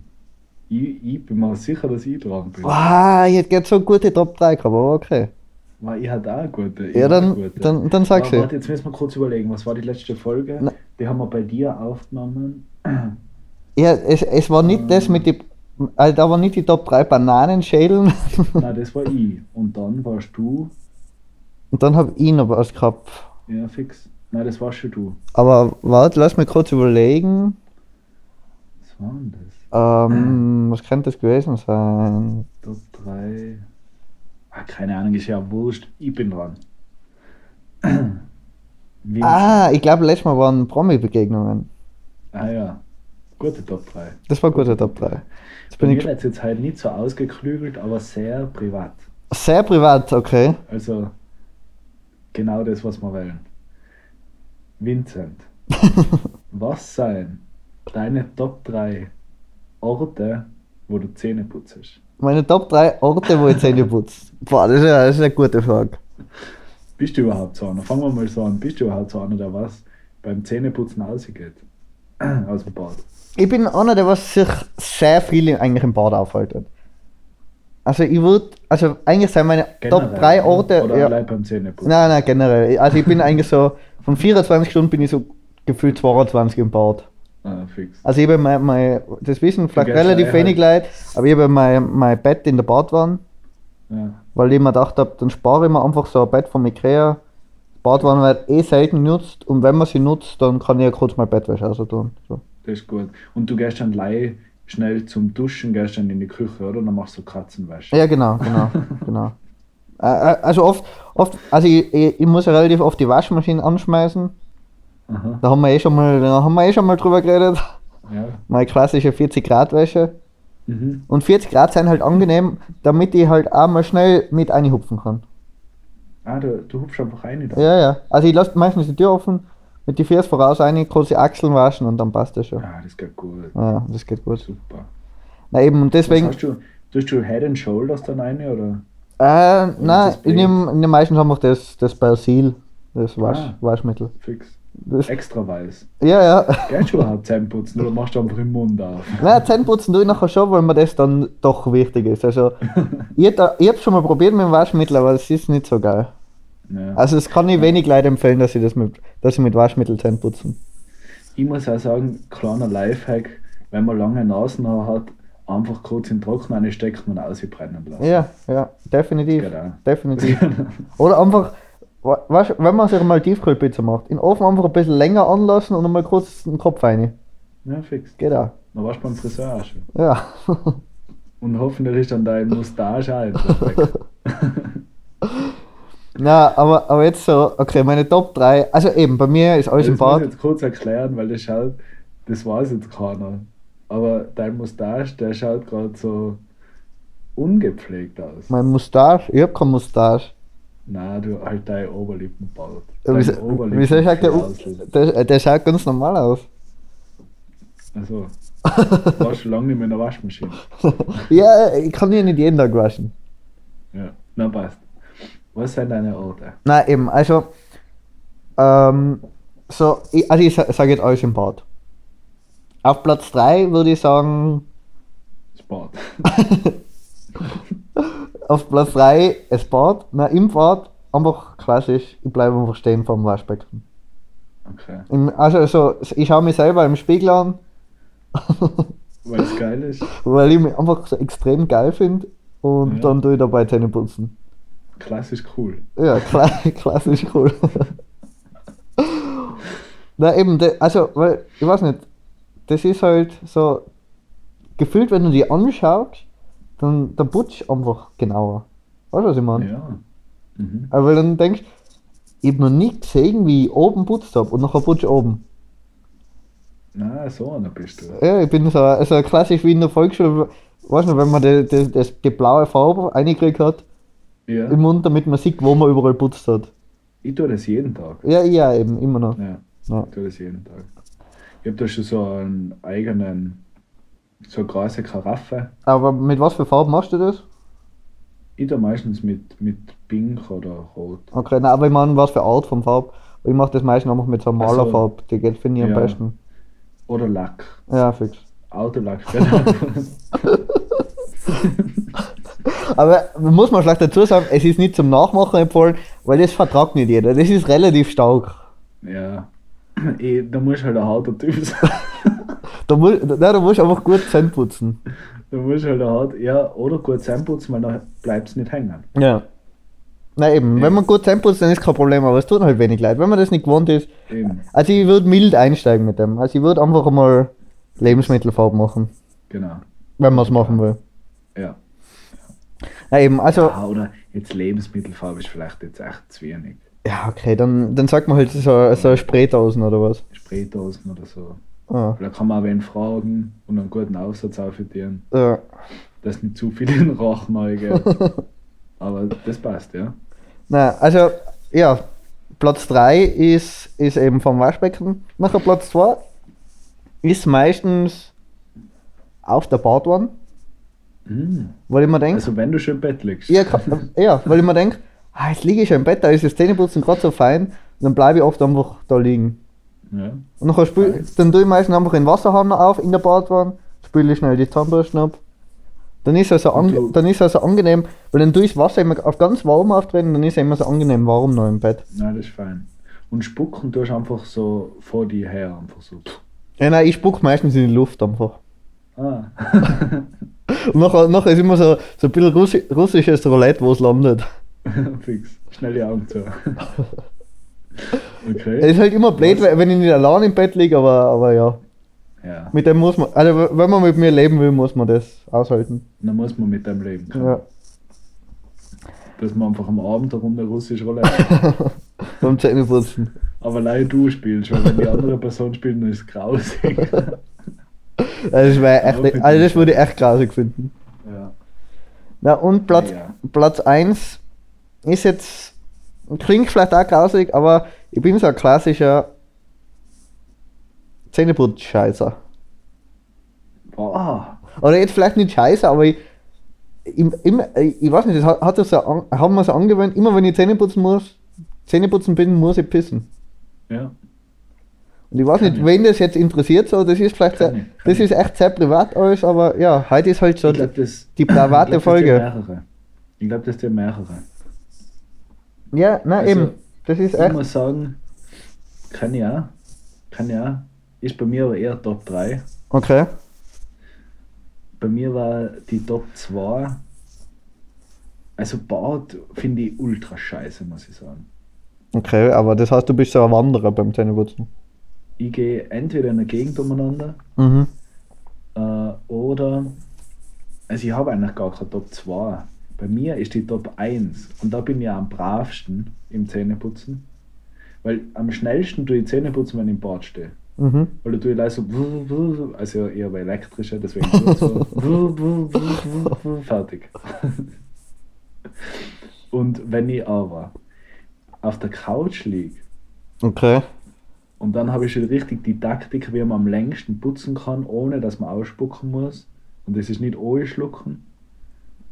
Ich, ich bin mir sicher, dass ich dran bin. Ah, ich hätte jetzt so gute Top 3 gehabt, aber okay. Weil ich hatte auch eine gute. Ja, dann, gute. dann, dann sag sie. Warte, jetzt müssen wir kurz überlegen, was war die letzte Folge? Na. Die haben wir bei dir aufgenommen. <clears throat> Ja, es, es war nicht das mit die. Also da war nicht die Top 3 Bananenschädeln. <laughs> Nein, das war <laughs> ich. Und dann warst du. Und dann habe ich noch was gehabt. Ja, fix. Nein, das warst schon du. Aber warte, lass mich kurz überlegen. Was war denn das? Ähm, was könnte das gewesen sein? Top 3. Ah, keine Ahnung, ist ja wurscht. Ich bin dran. <clears throat> Wie Ah, ich glaube, letztes Mal waren Promi-Begegnungen. ah ja. Gute Top 3. Das war gute Top 3. Jetzt Bei bin mir ich wird jetzt halt nicht so ausgeklügelt, aber sehr privat. sehr privat, okay. Also genau das, was wir wollen. Vincent, <laughs> was seien deine Top 3 Orte, wo du Zähne putzt? Meine Top 3 Orte, wo ich Zähne putze. Boah, das ist, ja, das ist eine gute Frage. Bist du überhaupt so einer? Fangen wir mal so an. Bist du überhaupt so einer, der was beim Zähneputzen rausgeht? <clears throat> Aus dem Bad. Ich bin einer, der was sich sehr viel eigentlich im Bad aufhaltet. Also ich würde, also eigentlich sind meine Top 3 ne? Orte. Oder ja, allein beim Zähneputzen? nein, nein, generell. Also ich bin <laughs> eigentlich so, von 24 Stunden bin ich so gefühlt 22 im Bad. Ah, fix. Also ich habe mein, mein, das wissen vielleicht relativ wenig halt. Leute, aber ich habe mein, mein Bett in der Badwanne, Ja. weil ich mir gedacht habe, dann spare ich mir einfach so ein Bett von Ikea. Badwanne wird eh selten genutzt und wenn man sie nutzt, dann kann ich ja kurz mein Bettwäsche also tun. So. Das ist gut. Und du gehst dann lei schnell zum Duschen, gehst dann in die Küche, oder? Dann machst du Katzenwäsche. Ja, genau, genau, <laughs> genau. Also oft, oft, also ich, ich, ich muss ja relativ oft die Waschmaschine anschmeißen. Aha. Da haben wir eh schon mal, da haben wir eh schon mal drüber geredet. Ja. Meine klassische 40 Grad Wäsche. Mhm. Und 40 Grad sind halt angenehm, damit ich halt auch mal schnell mit einhupfen kann. Ah, du, du hupfst einfach rein da. Ja, ja. Also ich lasse meistens die Tür offen, mit die Füße voraus kurz die Achseln waschen und dann passt das schon. Ah, das geht gut. Ja, das geht gut. Super. Na eben, und deswegen. Was hast du, tust du Head and Shoulders dann rein, oder? Äh, nein, das ich Blade? nehme nehm meistens einfach das, das Persil, das Wasch, Ah. Waschmittel. Fix. Das, Extra weiß. ja, ja. Gehst du überhaupt Zähne putzen oder machst du einfach im Mund auf? Nein, Zähneputzen tue ich nachher schon, weil mir das dann doch wichtig ist. Also, <laughs> ich, ich habe schon mal probiert mit dem Waschmittel, aber es ist nicht so geil. Ja. Also es kann ich wenig Leute empfehlen, dass sie das mit, dass sie mit Waschmittel Zähne putzen. Ich muss auch sagen, kleiner Lifehack, wenn man lange Nasen hat, einfach kurz in Trockner einstecken und ausbrennen lassen. Ja, ja, definitiv. Geht auch. Definitiv. <laughs> Oder einfach, weißt, wenn man sich mal Tiefkühlpizza macht, in den Ofen einfach ein bisschen länger anlassen und mal kurz den Kopf rein. Ja, fix. Geht auch. Dann warst du beim Friseur auch schon. Ja. Und hoffentlich ist dann dein Mustache auch. <laughs> <laughs> Na, aber, aber jetzt so, okay, meine Top 3. Also eben, bei mir ist alles Das im muss ich Bad. jetzt kurz erklären, weil das schaut, das weiß jetzt keiner. Aber dein Mustache, der schaut gerade so ungepflegt aus. Mein Mustache, ich hab kein Mustache. Nein, du halt dein Oberlippenbart. Ja, Dein Wieso, wieso schaut der, der, der schaut ganz normal aus. Also, <laughs> war schon lange nicht mehr in der Waschmaschine. Ja, ich kann ja nicht jeden Tag waschen. Ja, na passt. Was sind deine Orte? Nein, eben, also, ähm, so, ich, also ich sage jetzt alles im Bad. Auf Platz 3 würde ich sagen, Sport. <laughs> auf Platz 3 das Bad. Na, im Bad einfach klassisch, ich bleibe einfach stehen vorm Waschbecken. Okay. Im, also, so, ich schaue mich selber im Spiegel an, <laughs> Weil es geil ist. weil ich mich einfach so extrem geil finde und Ja. dann tue ich dabei Zähne putzen. Klassisch cool. Ja, klar, <laughs> klassisch cool. Na eben, also, weil, ich weiß nicht, das ist halt so, gefühlt, wenn du die anschaust, dann, dann putzt einfach genauer. Weißt du, was ich meine? Ja. Mhm. Aber dann denkst ich hab noch nie gesehen, wie ich oben putzt habe und nachher putzt oben. Na, so einer bist du. Ja, ich bin so, also klassisch wie in der Volksschule, weißt du, wenn man die, die, das, die blaue Farbe reingekriegt hat Ja. im Mund, damit man sieht, wo man überall putzt hat. Ich tue das jeden Tag. Ja, ja, eben, immer noch. Ja, Ja. ich tue das jeden Tag. Ich habe da schon so einen eigenen, so eine große Karaffe. Aber mit was für Farben machst du das? Ich tue meistens mit, mit Pink oder Rot. Okay, na, aber ich meine, was für Art von Farbe? Ich mache das meistens einfach mit so einer. Malerfarbe, die geht, finde ich, am Ja. besten. Oder Lack. Ja, fix. Autolack. genau. <laughs> <laughs> Aber muss man vielleicht dazu sagen, es ist nicht zum Nachmachen empfohlen, weil das vertragt nicht jeder. Das ist relativ stark. ja. Ich, <clears throat> da musst halt ein harter Typ sein. <laughs> Da, mu nein, da musst du einfach gut Zähne putzen. Da musst halt ein hart, ja, oder gut zusammenputzen, weil dann bleibt es nicht hängen. Ja. Na eben, Ja. wenn man gut Zähne putzt, dann ist kein Problem, aber es tut halt wenig leid. Wenn man das nicht gewohnt ist, Eben, also ich würde mild einsteigen mit dem. Also ich würde einfach einmal Lebensmittelfarbe machen, genau. wenn man es machen will. Ja. Na eben, also, ja. Oder jetzt Lebensmittelfarbe ist vielleicht jetzt echt zu wenig. ja okay, dann, dann sagt man halt so, so Spraydosen oder was. Spraydosen oder so. Ah, Da kann man auch wen fragen und einen guten Aufsatz aufhören, ja. dass nicht zu viel in geht. <laughs> Aber das passt, ja. Na, also, ja, Platz 3 ist, ist eben vom Waschbecken. Nachher Platz 2 ist meistens auf der Badwanne, Mm. weil ich mir denke, Also wenn du schon im Bett liegst. ja, <laughs> ja, weil ich mir denke, ah, jetzt liege ich schon im Bett, da ist das Zähneputzen gerade so fein, und dann bleibe ich oft einfach da liegen. ja. Und nachher spül, dann tue ich meistens einfach den Wasserhahn auf in der Badwanne, spüle ich schnell die Zahnbürste ab. Dann ist es so, du- dann ist es so angenehm, weil dann tue ich das Wasser immer auf ganz warm aufdrehen, dann ist es immer so angenehm warm noch im Bett. Nein, das ist fein. Und spucken tust einfach so vor dir her, einfach so. Ja, nein, ich spuck meistens in die Luft einfach. Ah. <laughs> Und nachher, nachher ist immer so, so ein bisschen Russi russisches Roulette, wo es landet. <laughs> Fix. Schnell die Augen zu. <laughs> Es Okay. ist halt immer blöd, Was? wenn ich nicht allein im Bett liege, aber, aber ja. Ja. Mit dem muss man, also wenn man mit mir leben will, muss man das aushalten. Dann muss man mit dem leben können. Ja. Dass man einfach am Abend eine Runde russisch Roulette. <laughs> Beim Zähneputzen. Aber leider du spielst, weil wenn die andere Person spielt, dann ist es grausig. Also das, wär echt, also das würde ich echt grausig finden. ja. Na und Platz, Ja. Platz 1 ist jetzt, klingt vielleicht auch grausig, aber ich bin so ein klassischer Zähneputz-Scheißer. Oder jetzt vielleicht nicht scheiße, aber ich, im, im, ich weiß nicht, das hat, hat das so an, haben wir so angewöhnt, immer wenn ich Zähne putzen muss, Zähne putzen bin, muss ich pissen. Ja. Und ich weiß nicht, ich. wen das jetzt interessiert, so, das ist vielleicht sehr, ich, das ich. ist echt sehr privat alles, aber ja, heute ist halt so Ich glaube, das. die private ich glaub, das Folge. Ich glaube, das sind mehrere. Ja, nein, Also, eben. Das ist Ich echt. muss sagen, kann ja, kann ja, ist bei mir aber eher Top 3. Okay. Bei mir war die Top 2, also Bad finde ich ultra scheiße, muss ich sagen. Okay, aber das heißt, du bist so ein Wanderer beim Zähneputzen. Ich gehe entweder in der Gegend umeinander Mhm. äh, oder, also ich habe eigentlich gar keine Top 2. Bei mir ist die Top 1 und da bin ich am bravsten im Zähneputzen. Weil am schnellsten tue ich Zähne putzen, wenn ich im Bad stehe. Mhm. Weil du tue ich leise so, also eher bei elektrischer, deswegen so, <laughs> fertig. Und wenn ich aber auf der Couch liege Okay. Und dann habe ich schon richtig die Taktik, wie man am längsten putzen kann, ohne dass man ausspucken muss. Und das ist nicht schlucken,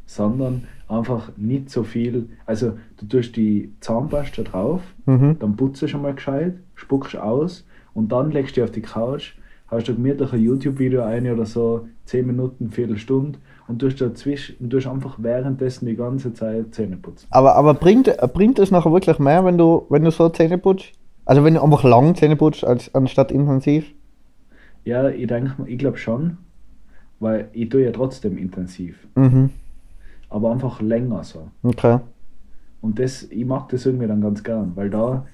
sondern einfach nicht so viel. Also du tust die Zahnpasta drauf, Mhm. dann putzt du schon mal gescheit, spuckst aus und dann legst du dich auf die Couch, hast du gemütlich ein YouTube-Video ein oder so, 10 Minuten, Viertelstunde und tust dazwischen und tust einfach währenddessen die ganze Zeit Zähne putzen. Aber, aber bringt, bringt es nachher wirklich mehr, wenn du, wenn du so Zähne putzt? Also wenn du einfach lang Zähne putzt, als, anstatt intensiv? Ja, ich denke, ich glaube schon, weil ich tue ja trotzdem intensiv, Mhm. aber einfach länger so. Okay. Und das, ich mag das irgendwie dann ganz gern, weil da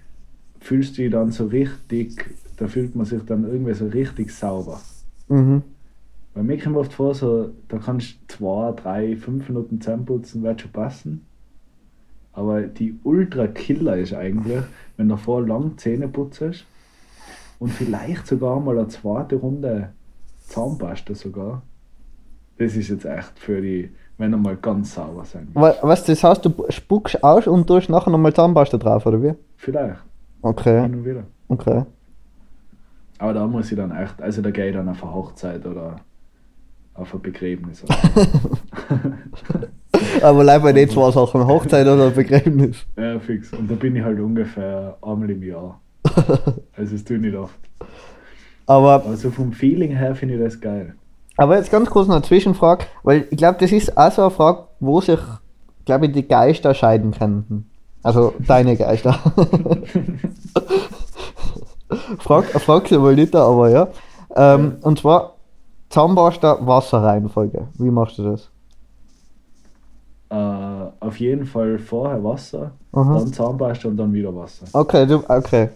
fühlst du dich dann so richtig, da fühlt man sich dann irgendwie so richtig sauber. Mhm. Bei mir kommt oft vor, so, da kannst du zwei, drei, fünf Minuten Zähne putzen, wird schon passen. Aber die Ultra-Killer ist eigentlich, wenn du vorher lang Zähne putzt und vielleicht sogar mal eine zweite Runde Zahnpasta sogar. Das ist jetzt echt für die, wenn er mal ganz sauber sein will. Wa- Was das heißt, du spuckst aus und tust nachher nochmal Zahnpasta drauf, oder wie? Vielleicht, Okay. hin und wieder. Okay. Aber da muss ich dann echt, also da gehe ich dann auf eine Hochzeit oder auf ein Begräbnis. <laughs> <laughs> Aber leider bei den zwei Sachen, Hochzeit oder Begräbnis. ja, fix. Und da bin ich halt ungefähr einmal im Jahr. <laughs> Also tue ich nicht oft. Aber, Also vom Feeling her finde ich das geil. aber jetzt ganz kurz noch eine Zwischenfrage, weil ich glaube, das ist auch so eine Frage, wo sich, glaube ich, die Geister scheiden könnten. Also deine Geister. <laughs> frag, frag sie wohl nicht, aber ja. Ähm, und zwar Zahnpasta, Wasserreihenfolge. Wie machst du das? Äh, auf jeden Fall vorher Wasser, Aha. dann Zahnpasta und dann wieder Wasser. Okay, du, okay.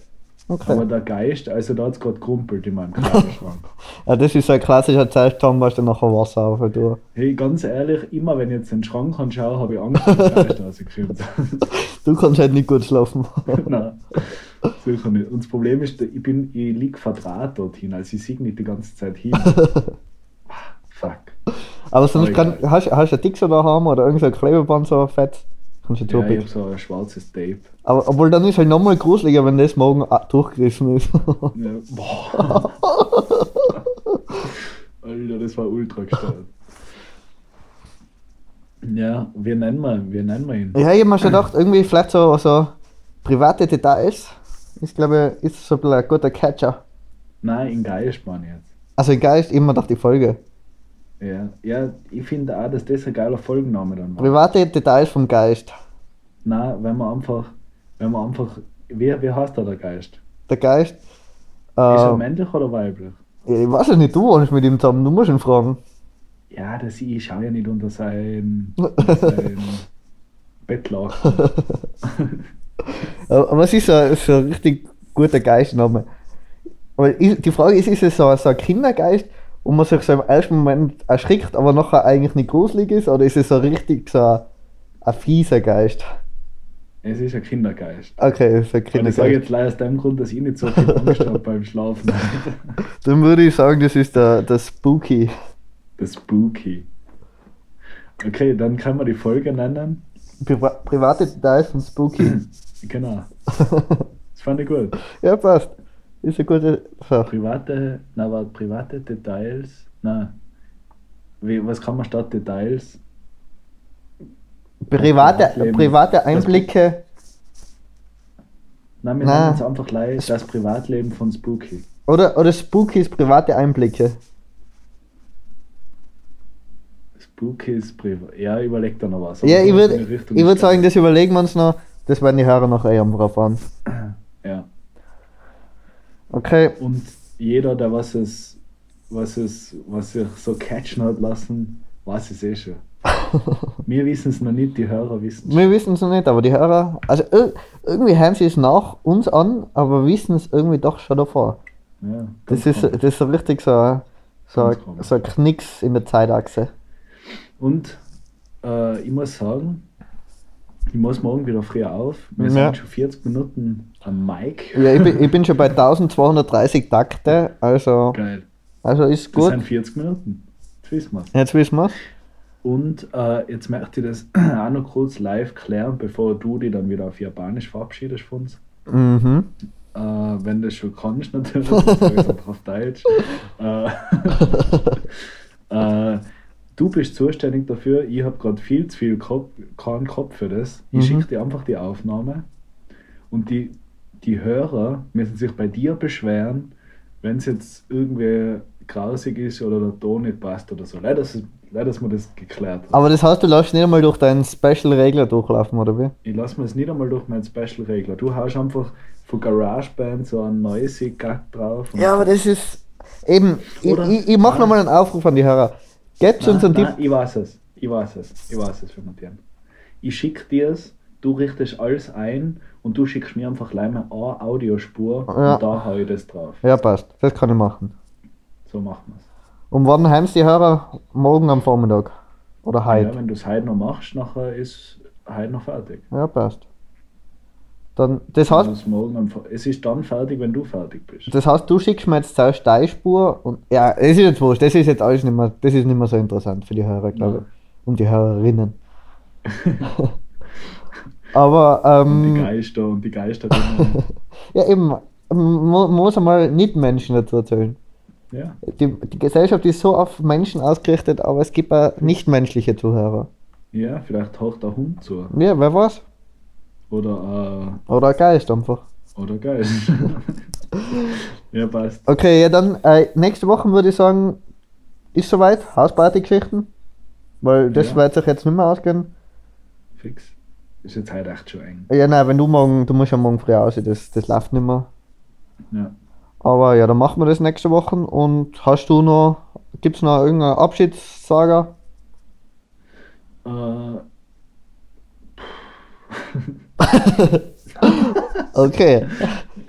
Okay. Aber der Geist, also da hat es gerade gerumpelt in meinem Kleiderschrank. <laughs> Ja, das ist so ein klassischer zuerst Zahnpasta, nachher Wasser auf. Du. hey, ganz ehrlich, immer wenn ich jetzt den Schrank anschaue, habe ich Angst, dass der Geist rausgekommen <laughs> du kannst halt nicht gut schlafen. <laughs> Nein, sicher nicht. Und das Problem ist, ich, bin, ich liege verdraht dorthin, also ich sehe nicht die ganze Zeit hin. Ah, Fuck. Aber sonst kann, hast, hast du ein da haben oder irgendein Klebeband so fett? Kannst du Ja, ich ja, habe so ein schwarzes Tape. Aber obwohl dann ist halt nochmal gruseliger, wenn das morgen ah, durchgerissen ist. Ja, boah. <laughs> Alter, das war ultra gestört. Ja, wir nennen wir, wir nennen wir ihn. ja, ich hab mir schon gedacht, irgendwie vielleicht so, so private Details. Ich glaube, ist so ein, bisschen ein guter Catcher. Nein, in Geist ich jetzt. Also im Geist immer nach die Folge. Ja, ja ich finde auch, dass das ein geiler Folgenname dann war. Private Details vom Geist. Nein, wenn man einfach, wenn man einfach, wie, wie heißt da der Geist? Der Geist. Ist er Äh, männlich oder weiblich? ich weiß es nicht, du wohnst mit ihm zusammen, du musst ihn fragen. Ja, das ich schaue ja nicht unter sein, <laughs> sein Bettlaken. <laughs> Aber es ist so, so ein richtig guter Geistname. Ich, die Frage ist, ist es so, so ein Kindergeist, wo man sich so im ersten Moment erschrickt, aber nachher eigentlich nicht gruselig ist, oder ist es so richtig so ein, ein fieser Geist? Es ist ein Kindergeist. Okay, es ist ein Und ich sage Kindergeist. jetzt leider aus dem Grund, dass ich nicht so viel Angst habe beim Schlafen. <laughs> Dann würde ich sagen, das ist der, der Spooky. Das Spooky. Okay, dann kann man die Folge nennen. Priva private Details von Spooky. <clears throat> Genau. Das fand ich gut. ja, passt. Ist eine gute Sache. Private, na, warte, private Details. Na, wie, was kann man statt Details? Private, private Einblicke. Nein, wir nennen es einfach gleich das Privatleben von Spooky. Oder, oder Spookys private Einblicke. Spooky ist privat. Ja, überleg da noch was. Aber Ja, ich würde ich würd ist sagen, das überlegen wir uns noch das werden die Hörer noch eh einfach erfahren. Ja. Okay, Und jeder, der was es, was es, was sich so catchen hat lassen, weiß es eh schon. <laughs> Wir wissen es noch nicht, die Hörer wissen es. wir wissen es noch nicht, aber die Hörer, also ir irgendwie hören sie es nach uns an, aber wissen es irgendwie doch schon davor. Ja, Das ist, das ist so richtig so, ein- so, so ein Knicks in der Zeitachse. Und äh, ich muss sagen, ich muss morgen wieder früher auf. Wir Ja. sind schon 40 Minuten am Mic. Ja, ich bin, <laughs> ich bin schon bei 1230 Takte, also, Geil. also ist Das gut. sind 40 Minuten. Jetzt wissen wir Jetzt wissen wir Und äh, jetzt möchte ich das <clears throat> auch noch kurz live klären, bevor du dich dann wieder auf Japanisch verabschiedest von uns. Mhm. Äh, wenn du das schon kannst, natürlich, es auf Deutsch. <laughs> Äh, <laughs> äh, du bist zuständig dafür. Ich habe gerade viel zu viel Kopf, keinen Kopf für das. Ich Mhm. schicke dir einfach die Aufnahme und die, die Hörer müssen sich bei dir beschweren, wenn es jetzt irgendwie grausig ist oder der Ton nicht passt oder so. Leider, ist- leider dass wir das geklärt haben. Aber das heißt, du läufst nicht einmal durch deinen Special-Regler durchlaufen, oder wie? Ich lasse mir das nicht einmal durch meinen Special-Regler. Du haust einfach von GarageBand so einen noisy Gag drauf. Ja, aber das ist eben, ich, Oder- ich, ich mache nochmal einen Aufruf an die Hörer. Gebt uns Nein, einen nein, Tipp. ich weiß es. Ich weiß es. Ich weiß es, für Matthias. Ich schicke dir es, du richtest alles ein und du schickst mir einfach gleich mal eine Audiospur Ja. und da hau ich das drauf. Ja, passt. Das kann ich machen. So machen wir es. Und wann heimst die Hörer? Morgen am Vormittag. Oder Ja, heute. wenn du es heute noch machst, nachher ist heute noch fertig. Ja, passt. Dann, das heißt, es morgen es ist dann fertig, wenn du fertig bist. das heißt, du schickst mir jetzt zuerst deine Spur und ja, es ist jetzt wurscht, das ist jetzt alles nicht mehr, das ist nicht mehr so interessant für die Hörer, glaube ich. Und die Hörerinnen. <laughs> Aber Und die ähm, Geister und die Geister. <laughs> ja eben, man man muss einmal nicht Menschen dazu erzählen. ja, Die, die Gesellschaft ist so auf Menschen ausgerichtet, aber es gibt auch nichtmenschliche Zuhörer. ja, vielleicht haucht der Hund zu. Ja, wer weiß? Oder, Oder ein Geist einfach. äh, oder Geist. <laughs> ja, passt. Okay, ja dann äh, nächste Woche würde ich sagen, ist soweit, Hausparty-Geschichten. Weil das Ja. wird sich jetzt nicht mehr ausgehen. Fix. Ist jetzt halt echt schon eng. Ja, nein, wenn du morgen, du musst ja morgen früh raus, das, das läuft nicht mehr. Ja. Aber ja, dann machen wir das nächste Woche. Und hast du noch, gibt es noch irgendeine Abschiedssaga? Äh, <laughs> <laughs> Okay.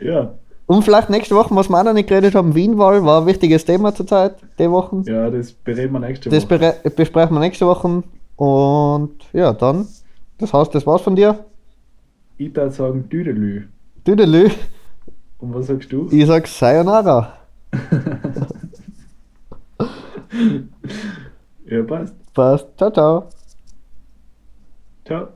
ja. Und vielleicht nächste Woche, was wir auch noch nicht geredet haben, Wienwahl war ein wichtiges Thema zurzeit, die Wochen. ja, das bereden wir nächste Das Woche. bere- besprechen wir nächste Woche. Und ja, dann, das heißt, das war's von dir. Ich würde sagen Düdelü. Düdelü, Und was sagst du? ich sag Sayonara. <laughs> ja, passt. Passt. Ciao, ciao. Ciao.